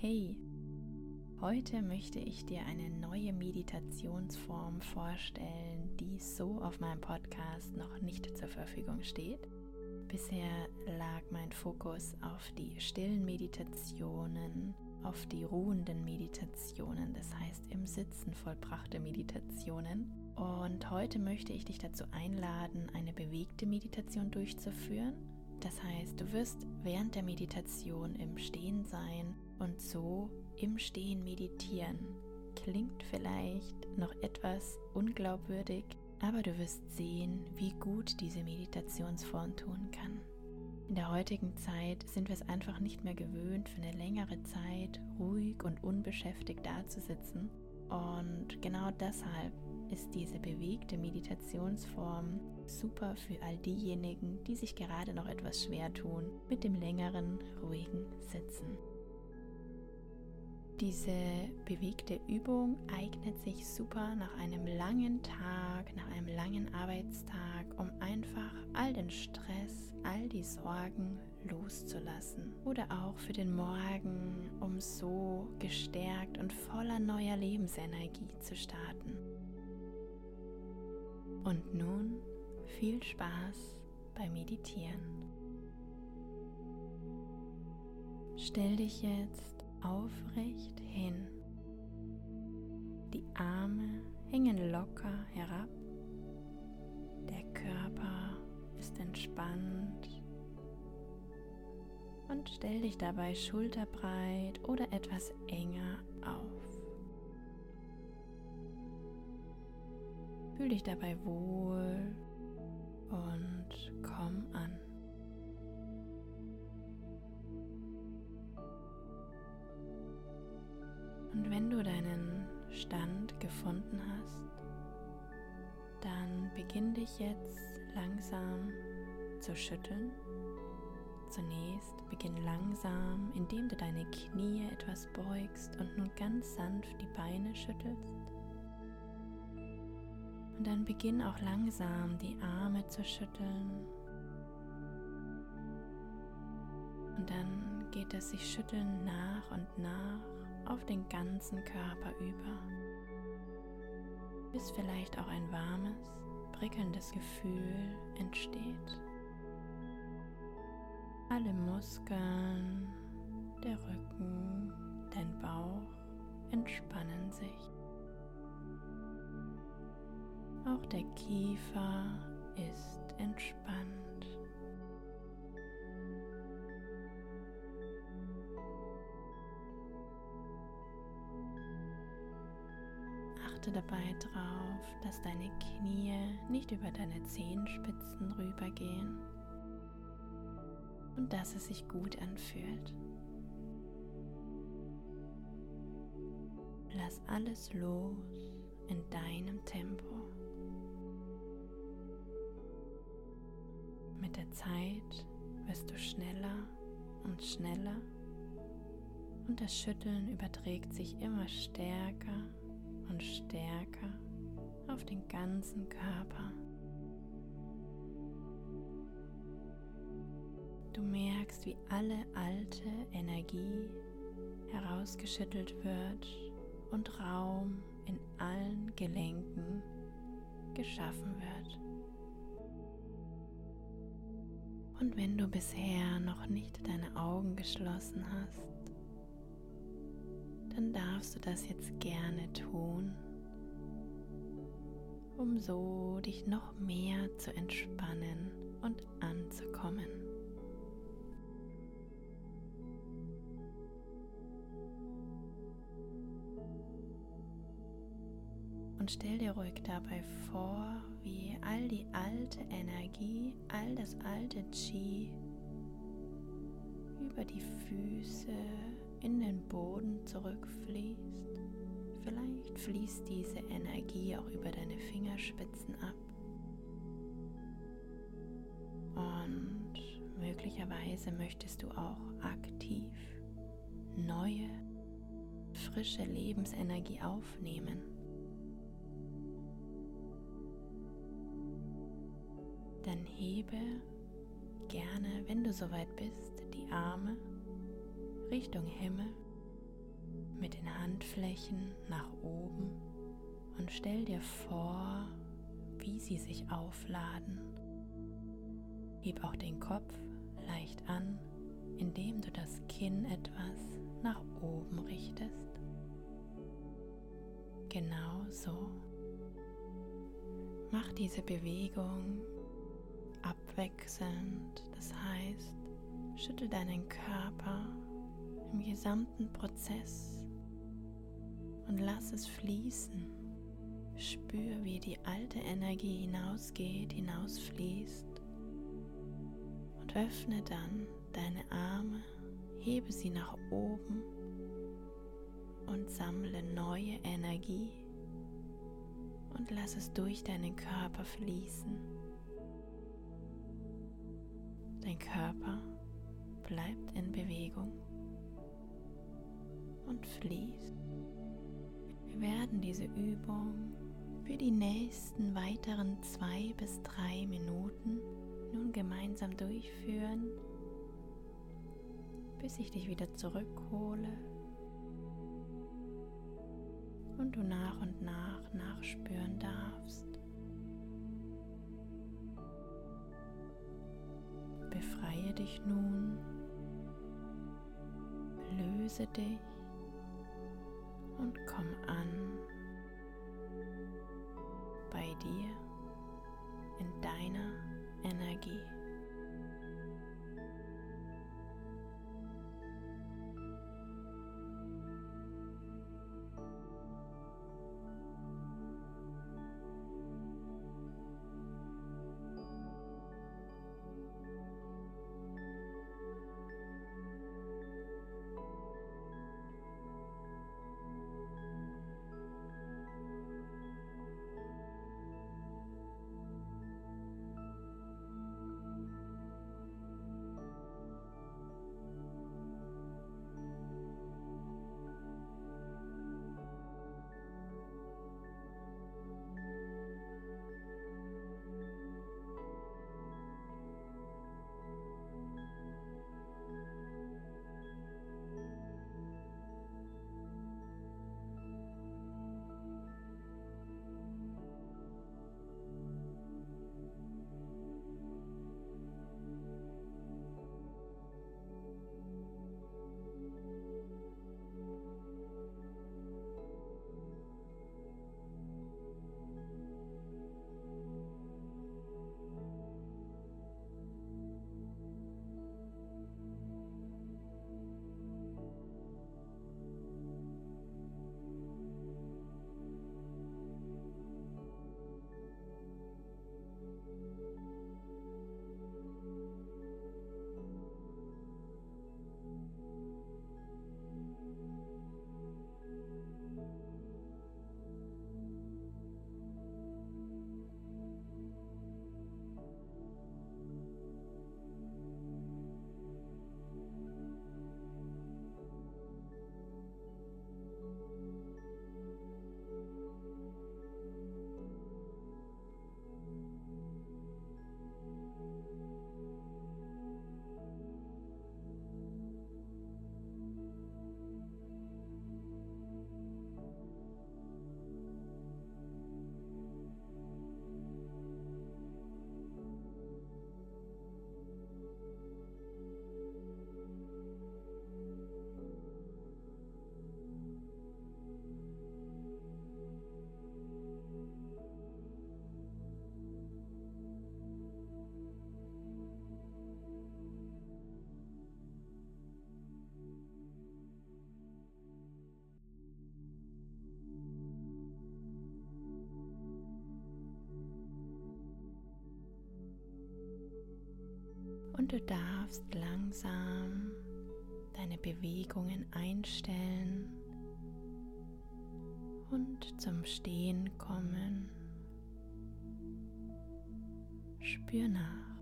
Hey, heute möchte ich dir eine neue Meditationsform vorstellen, die so auf meinem Podcast noch nicht zur Verfügung steht. Bisher lag mein Fokus auf die stillen Meditationen, auf die ruhenden Meditationen, das heißt im Sitzen vollbrachte Meditationen. Und heute möchte ich dich dazu einladen, eine bewegte Meditation durchzuführen. Das heißt, du wirst während der Meditation im Stehen sein und so im Stehen meditieren. Klingt vielleicht noch etwas unglaubwürdig, aber du wirst sehen, wie gut diese Meditationsform tun kann. In der heutigen Zeit sind wir es einfach nicht mehr gewöhnt, für eine längere Zeit ruhig und unbeschäftigt dazusitzen. Und genau deshalb ist diese bewegte Meditationsform super für all diejenigen, die sich gerade noch etwas schwer tun mit dem längeren, ruhigen Sitzen. Diese bewegte Übung eignet sich super nach einem langen Tag, nach einem langen Arbeitstag, um einfach all den Stress, all die Sorgen loszulassen. Oder auch für den Morgen, um so gestärkt und voller neuer Lebensenergie zu starten. Und nun viel Spaß beim Meditieren. Stell dich jetzt aufrecht hin. Die Arme hängen locker herab. Der Körper ist entspannt. Und stell dich dabei schulterbreit oder etwas enger auf. Fühl dich dabei wohl wenn du deinen Stand gefunden hast, dann beginn dich jetzt langsam zu schütteln. Zunächst beginn langsam, indem du deine Knie etwas beugst und nun ganz sanft die Beine schüttelst. Und dann beginn auch langsam die Arme zu schütteln. Und dann geht das sich schütteln nach und nach auf den ganzen Körper über, bis vielleicht auch ein warmes, prickelndes Gefühl entsteht. Alle Muskeln, der Rücken, dein Bauch entspannen sich. Auch der Kiefer ist entspannt. Achte dabei darauf, dass deine Knie nicht über deine Zehenspitzen rübergehen und dass es sich gut anfühlt. Lass alles los in deinem Tempo. Mit der Zeit wirst du schneller und schneller und das Schütteln überträgt sich immer stärker und stärker auf den ganzen Körper. Du merkst, wie alle alte Energie herausgeschüttelt wird und Raum in allen Gelenken geschaffen wird. Und wenn du bisher noch nicht deine Augen geschlossen hast, dann darfst du das jetzt gerne tun, um so dich noch mehr zu entspannen und anzukommen. Und stell dir ruhig dabei vor, wie all die alte Energie, all das alte Qi über die Füße in den Boden zurückfließt. Vielleicht fließt diese Energie auch über deine Fingerspitzen ab. Und möglicherweise möchtest du auch aktiv neue, frische Lebensenergie aufnehmen. dann hebe gerne, wenn du soweit bist, die Arme Richtung Himmel mit den Handflächen nach oben und stell dir vor, wie sie sich aufladen. Heb auch den Kopf leicht an, indem du das Kinn etwas nach oben richtest. Genau so. Mach diese Bewegung abwechselnd, das heißt, schüttel deinen Körper im gesamten Prozess und lass es fließen. Spür, wie die alte Energie hinausgeht, hinausfließt und öffne dann deine Arme, hebe sie nach oben und sammle neue Energie und lass es durch deinen Körper fließen. Dein Körper bleibt in Bewegung und fließt. Wir werden diese Übung für die nächsten weiteren zwei bis drei Minuten nun gemeinsam durchführen, bis ich dich wieder zurückhole und du nach und nach nachspüren darfst. Befreie dich nun, löse dich und komm an bei dir in deiner Energie. Du darfst langsam deine Bewegungen einstellen und zum Stehen kommen. Spür nach.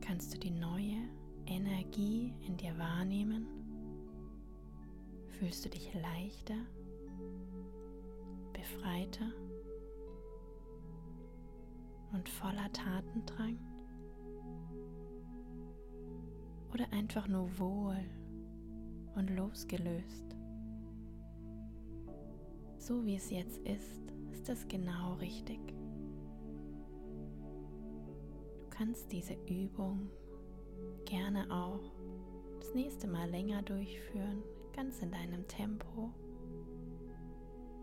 Kannst du die neue Energie in dir wahrnehmen? Fühlst du dich leichter, befreiter? Und voller Tatendrang? Oder einfach nur wohl und losgelöst. So wie es jetzt ist, ist es genau richtig. Du kannst diese Übung gerne auch das nächste Mal länger durchführen, ganz in deinem Tempo,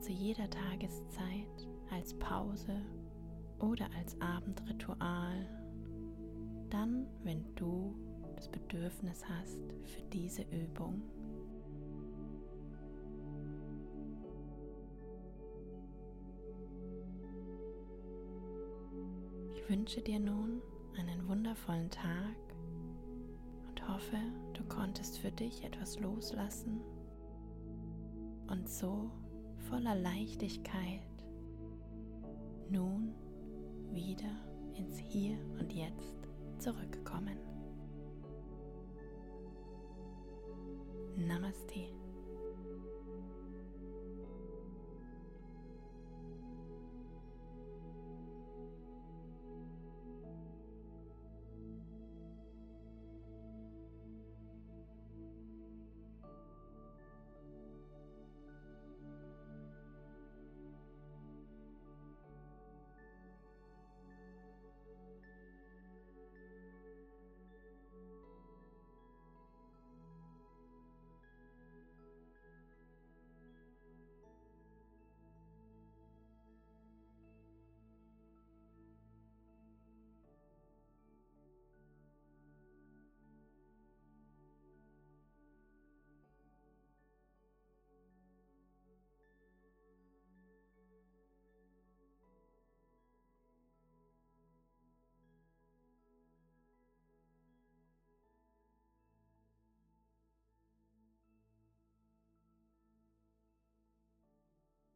zu jeder Tageszeit, als Pause oder als Abendritual, dann, wenn du das Bedürfnis hast für diese Übung. Ich wünsche dir nun einen wundervollen Tag und hoffe, du konntest für dich etwas loslassen und so voller Leichtigkeit nun wieder ins Hier und Jetzt zurückkommen. Namaste.